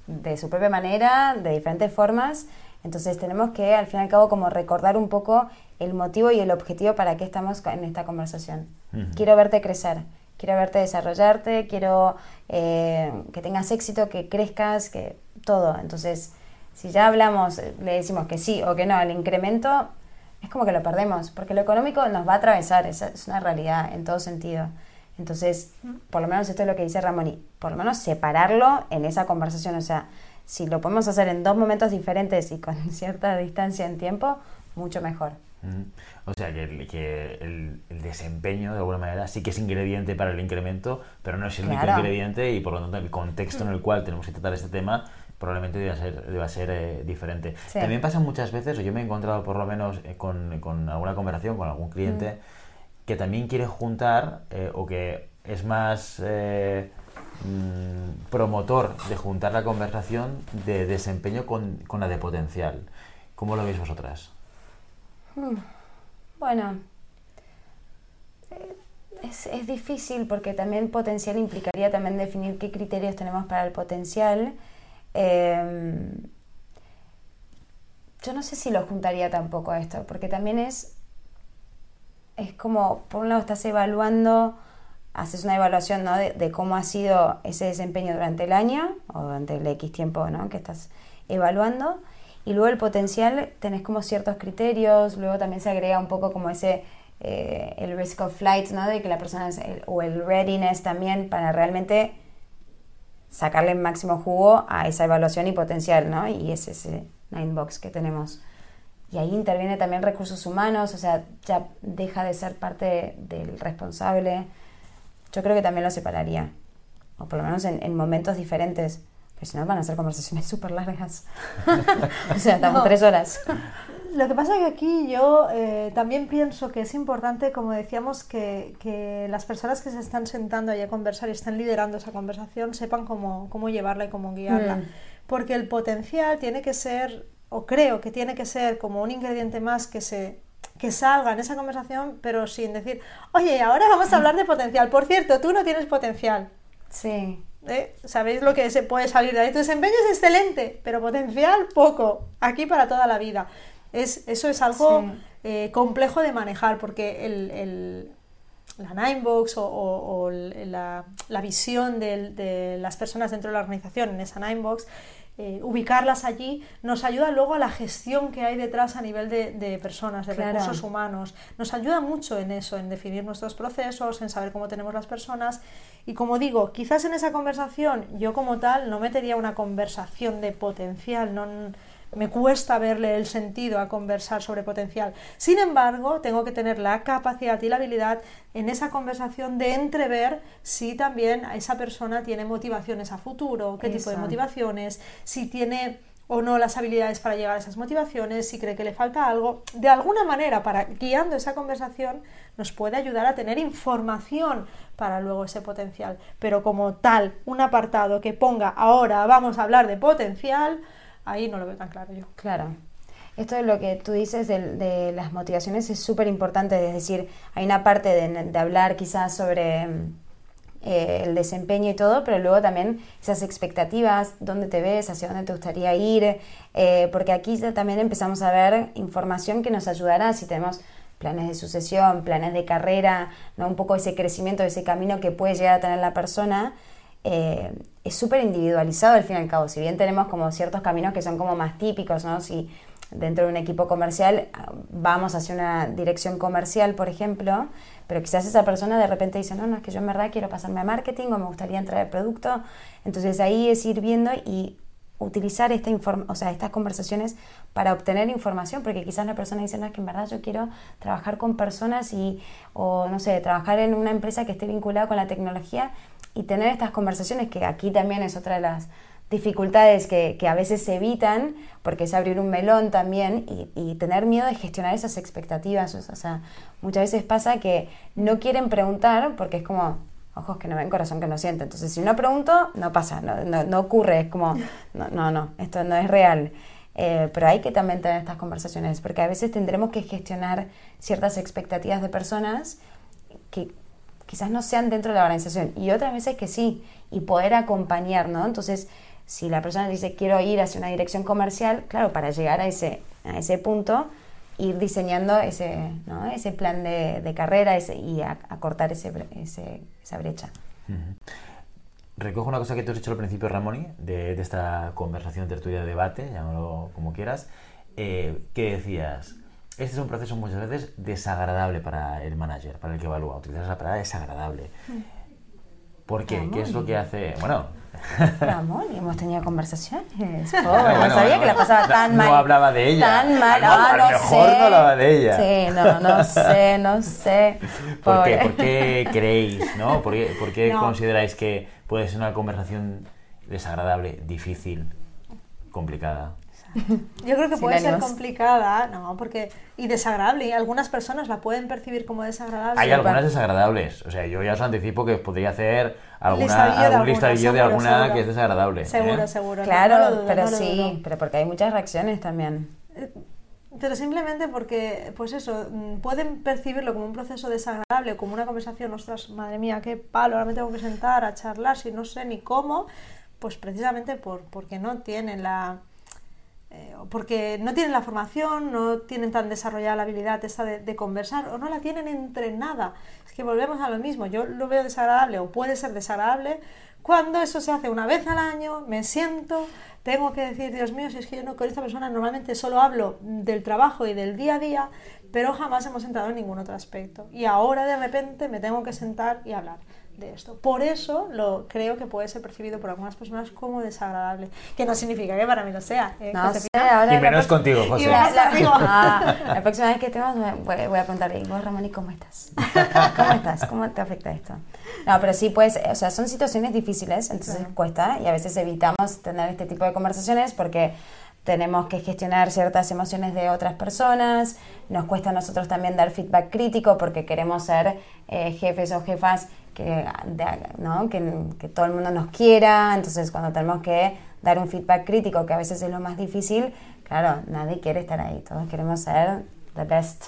de su propia manera, de diferentes formas. Entonces tenemos que al fin y al cabo como recordar un poco el motivo y el objetivo para qué estamos en esta conversación. Quiero verte crecer, quiero verte desarrollarte, quiero eh, que tengas éxito, que crezcas, que todo. Entonces, si ya hablamos, eh, le decimos que sí o que no al incremento, es como que lo perdemos, porque lo económico nos va a atravesar, esa es una realidad en todo sentido. Entonces, por lo menos esto es lo que dice Ramón, y por lo menos separarlo en esa conversación, o sea, si lo podemos hacer en dos momentos diferentes y con cierta distancia en tiempo, mucho mejor. Mm. O sea que, el, que el- el desempeño de alguna manera sí que es ingrediente para el incremento, pero no es el único Claro. ingrediente y por lo tanto el contexto en el cual tenemos que tratar este tema probablemente deba ser, deba ser eh, diferente. Sí. También pasa muchas veces, o yo me he encontrado por lo menos eh, con, con alguna conversación con algún cliente que también quiere juntar eh, o que es más mm, promotor de juntar la conversación de desempeño con, con la de potencial. ¿Cómo lo veis vosotras? Bueno, eh, es, es difícil porque también potencial implicaría también definir qué criterios tenemos para el potencial. Eh, yo no sé si lo juntaría tampoco a esto, porque también es, es como, por un lado estás evaluando, haces una evaluación ¿no? de, cómo ha sido ese desempeño durante el año o durante el X tiempo ¿no? que estás evaluando. Y luego el potencial, tenés como ciertos criterios, luego también se agrega un poco como ese, eh, el risk of flight, ¿no? De que la persona, o el readiness también para realmente sacarle el máximo jugo a esa evaluación y potencial, ¿no? Y es ese nine box que tenemos. Y ahí interviene también recursos humanos, o sea, ya deja de ser parte del responsable. Yo creo que también lo separaría, o por lo menos en, en momentos diferentes, que si no van a ser conversaciones súper largas. o sea, estamos No. tres horas. Lo que pasa es que aquí yo eh, también pienso que es importante, como decíamos, que, que las personas que se están sentando ahí a conversar y están liderando esa conversación sepan cómo, cómo llevarla y cómo guiarla. Mm. Porque el potencial tiene que ser, o creo que tiene que ser como un ingrediente más que se que salga en esa conversación, pero sin decir, oye, ahora vamos a hablar de potencial. Por cierto, tú no tienes potencial. Sí, ¿eh? ¿Sabéis lo que se puede salir de ahí? Tu desempeño es excelente, pero potencial poco. Aquí para toda la vida. Es, eso es algo Sí. eh, complejo de manejar porque el, el- la Ninebox o, o- la, la visión de las personas dentro de la organización en esa Ninebox, eh, ubicarlas allí nos ayuda luego a la gestión que hay detrás a nivel de, de personas, de Claro. recursos humanos. Nos ayuda mucho en eso, en definir nuestros procesos, en saber cómo tenemos las personas. Y como digo, quizás en esa conversación yo como tal no metería una conversación de potencial, no, me cuesta verle el sentido a conversar sobre potencial. Sin embargo, tengo que tener la capacidad y la habilidad en esa conversación de entrever si también esa persona tiene motivaciones a futuro, qué tipo de motivaciones, si tiene o no las habilidades para llegar a esas motivaciones, si cree que le falta algo, de alguna manera, para guiando esa conversación, nos puede ayudar a tener información para luego ese potencial. Pero como tal, un apartado que ponga ahora vamos a hablar de potencial, ahí no lo veo tan claro yo. Claro. Esto es lo que tú dices de, de las motivaciones es súper importante, es decir, hay una parte de, de hablar quizás sobre mm, eh, el desempeño y todo, pero luego también esas expectativas, dónde te ves, hacia dónde te gustaría ir, eh, porque aquí ya también empezamos a ver información que nos ayudará si tenemos planes de sucesión, planes de carrera, ¿no? un poco ese crecimiento, ese camino que puede llegar a tener la persona, eh, es súper individualizado al fin y al cabo. Si bien tenemos como ciertos caminos que son como más típicos, ¿no? Si dentro de un equipo comercial ah, vamos hacia una dirección comercial, por ejemplo, pero quizás esa persona de repente dice, no, no, es que yo en verdad quiero pasarme a marketing o me gustaría entrar al producto. Entonces ahí es ir viendo y utilizar esta o sea, estas conversaciones para obtener información, porque quizás la persona dice, no, es que en verdad yo quiero trabajar con personas y, o no sé, trabajar en una empresa que esté vinculada con la tecnología y tener estas conversaciones, que aquí también es otra de las dificultades que, que a veces se evitan, porque es abrir un melón también y, y tener miedo de gestionar esas expectativas. O sea, muchas veces pasa que no quieren preguntar porque es como, ojos que no ven, corazón que no siente. Entonces, si no pregunto, no pasa, no, no, ocurre, es como, no, no, no, esto no es real. Eh, pero hay que también tener estas conversaciones, porque a veces tendremos que gestionar ciertas expectativas de personas que quizás no sean dentro de la organización y otras veces que sí, y poder acompañar, ¿no? Entonces, si la persona dice quiero ir hacia una dirección comercial, claro, para llegar a ese, a ese punto, ir diseñando ese, ¿no? ese plan de, carrera ese, y acortar ese, ese, esa brecha. Recojo una cosa que tú has dicho al principio, Ramoni, de, de esta conversación, tertulia, debate, llámalo como quieras, eh, que decías, este es un proceso muchas veces desagradable para el manager, para el que evalúa. Utilizas la palabra desagradable. Mm. ¿Por qué? ¿Qué es lo que hace? Bueno. Ramón, hemos tenido conversaciones. no sabía que la pasaba tan mal. No hablaba de ella. Tan mal. Ah, no, mejor no hablaba de ella. Sí, no, no sé, no sé. ¿Por qué, ¿Por qué creéis, no? ¿Por qué, por qué consideráis que puede ser una conversación desagradable, difícil, complicada? Yo creo que puede ser complicada, no, porque y desagradable. Y algunas personas la pueden percibir como desagradable. Hay algunas desagradables. O sea, yo ya os anticipo que podría hacer alguna, algún listadillo de alguna que es desagradable. ¿eh? Seguro, seguro. Claro, pero sí, pero porque hay muchas reacciones también. Eh, pero simplemente porque, pues eso, mm, pueden percibirlo como un proceso desagradable, como una conversación, ostras, madre mía, qué palo, ahora me tengo que sentar a charlar si no sé ni cómo, pues precisamente por, porque no tienen la, eh, porque no tienen la formación, no tienen tan desarrollada la habilidad esta de, conversar o no la tienen entrenada. Es que volvemos a lo mismo, yo lo veo desagradable o puede ser desagradable cuando eso se hace una vez al año, me siento, tengo que decir, Dios mío, si es que yo no con esta persona normalmente solo hablo del trabajo y del día a día, pero jamás hemos entrado en ningún otro aspecto. Y ahora de repente me tengo que sentar y hablar de esto. Por eso lo creo que puede ser percibido por algunas personas como desagradable, que no significa que para mí lo sea. ¿eh? No sé, ahora y menos contigo, José. Ah, la, próxima vez que te voy, voy, a preguntarle, ¿y vos, Ramón, y cómo estás? ¿Cómo estás? ¿Cómo te afecta esto? No, pero sí, pues, o sea, son situaciones difíciles, entonces cuesta y a veces evitamos tener este tipo de conversaciones porque tenemos que gestionar ciertas emociones de otras personas, nos cuesta a nosotros también dar feedback crítico porque queremos ser eh, jefes o jefas que, ¿no? que, que, todo el mundo nos quiera, entonces cuando tenemos que dar un feedback crítico, que a veces es lo más difícil, claro, nadie quiere estar ahí, todos queremos ser the best,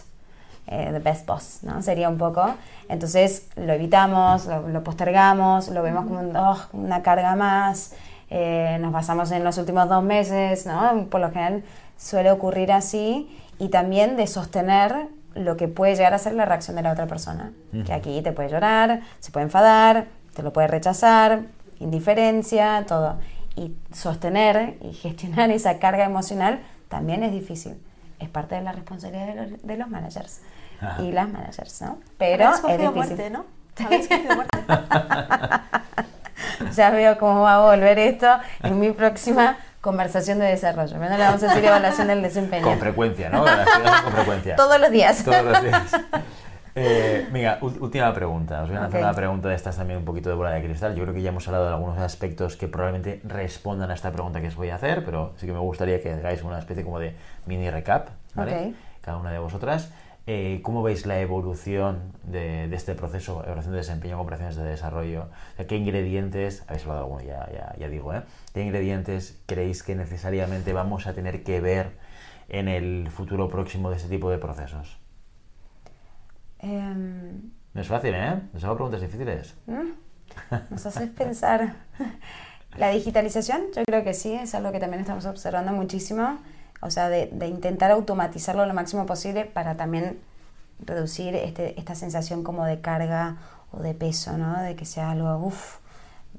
eh, the best boss, ¿no? Sería un poco, entonces lo evitamos, lo, postergamos, lo vemos como oh, una carga más, eh, nos basamos en los últimos dos meses, ¿no? Por lo general suele ocurrir así, y también de sostener lo que puede llegar a ser la reacción de la otra persona. Que aquí te puede llorar, se puede enfadar, te lo puede rechazar, indiferencia, todo. Y sostener y gestionar esa carga emocional también es difícil. Es parte de la responsabilidad de los, de los managers y las managers, ¿no? Pero es difícil. Muerte, ¿no? ya veo cómo va a volver esto en mi próxima conversación de desarrollo. No le vamos a decir evaluación del desempeño. Con frecuencia, ¿no? con frecuencia. Todos los días. Todos los días. Eh, venga, última pregunta. Os voy a hacer una pregunta de estas también un poquito de bola de cristal. Yo creo que ya hemos hablado de algunos aspectos que probablemente respondan a esta pregunta que os voy a hacer, pero sí que me gustaría que hagáis una especie como de mini recap, ¿vale? Cada una de vosotras. Eh, ¿Cómo veis la evolución de, este proceso, evaluación de desempeño, operaciones de desarrollo? ¿Qué ingredientes, habéis hablado de alguno, ya, ya, digo, ¿eh? ¿qué ingredientes creéis que necesariamente vamos a tener que ver en el futuro próximo de este tipo de procesos? Em, no es fácil, ¿eh? Nos hago preguntas difíciles. ¿Mm? Nos haces pensar. La digitalización, yo creo que sí, es algo que también estamos observando muchísimo o sea, de, intentar automatizarlo lo máximo posible para también reducir este, esta sensación como de carga o de peso, ¿no? De que sea algo, uff,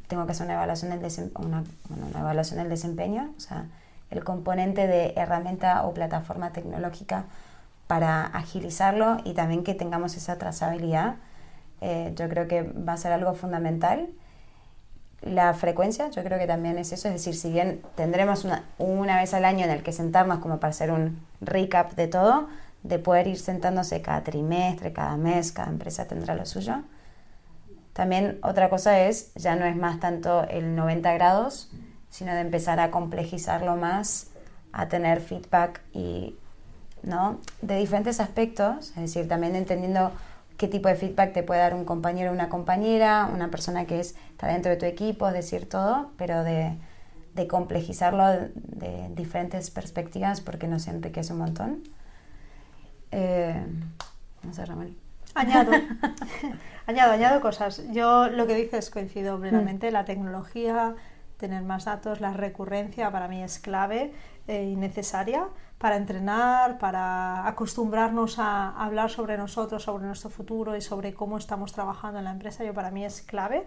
tengo que hacer una evaluación del, una, una evaluación del desempeño, o sea, el componente de herramienta o plataforma tecnológica para agilizarlo y también que tengamos esa trazabilidad, eh, yo creo que va a ser algo fundamental la frecuencia, yo creo que también es eso, es decir, si bien tendremos una, una vez al año en el que sentarnos como para hacer un recap de todo, de poder ir sentándose cada trimestre, cada mes, cada empresa tendrá lo suyo. También otra cosa es, ya no es más tanto el 90 grados, sino de empezar a complejizarlo más, a tener feedback y, ¿no? de diferentes aspectos, es decir, también entendiendo qué tipo de feedback te puede dar un compañero o una compañera, una persona que es, está dentro de tu equipo, es decir, todo, pero de, de complejizarlo de, diferentes perspectivas porque nos enriquece un montón. Eh, no sé, Ramón. Añado, añado, añado cosas. Yo lo que dices coincido plenamente, la tecnología, tener más datos, la recurrencia para mí es clave eh, y necesaria para entrenar, para acostumbrarnos a hablar sobre nosotros, sobre nuestro futuro y sobre cómo estamos trabajando en la empresa, yo para mí es clave.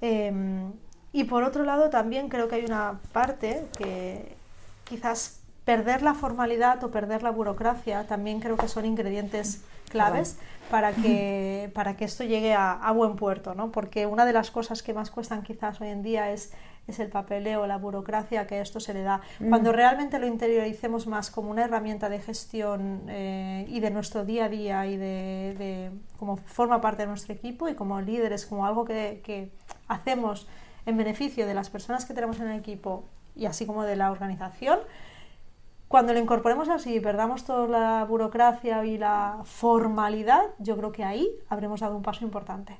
Em, y por otro lado, también creo que hay una parte que quizás perder la formalidad o perder la burocracia también creo que son ingredientes claves para que, para que esto llegue a, a, buen puerto, ¿no? Porque una de las cosas que más cuestan quizás hoy en día es es el papeleo, la burocracia que esto se le da. Mm. Cuando realmente lo interioricemos más como una herramienta de gestión eh, y de nuestro día a día y de, como forma parte de nuestro equipo y como líderes, como algo que, que hacemos en beneficio de las personas que tenemos en el equipo y así como de la organización, cuando lo incorporemos así y perdamos toda la burocracia y la formalidad, yo creo que ahí habremos dado un paso importante.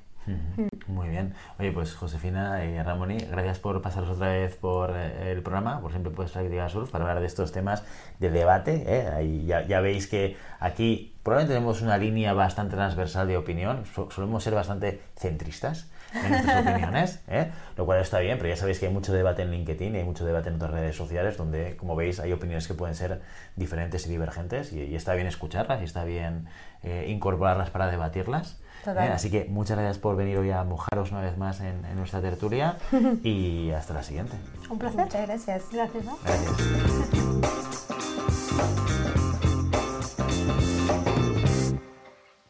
Muy bien. Oye, pues Josefina y Ramoni, gracias por pasaros otra vez por eh, el programa, por siempre puedes practicar surf para hablar de estos temas de debate. ¿eh? ya, ya, veis que aquí probablemente tenemos una línea bastante transversal de opinión, solemos ser bastante centristas en nuestras opiniones, ¿eh? lo cual está bien, pero ya sabéis que hay mucho debate en LinkedIn y hay mucho debate en otras redes sociales donde, como veis, hay opiniones que pueden ser diferentes y divergentes y, está bien escucharlas y está bien eh, incorporarlas para debatirlas. Así que muchas gracias por venir hoy a mojaros una vez más en, en nuestra tertulia y hasta la siguiente. Un placer. Muchas gracias. Gracias. ¿no? Gracias.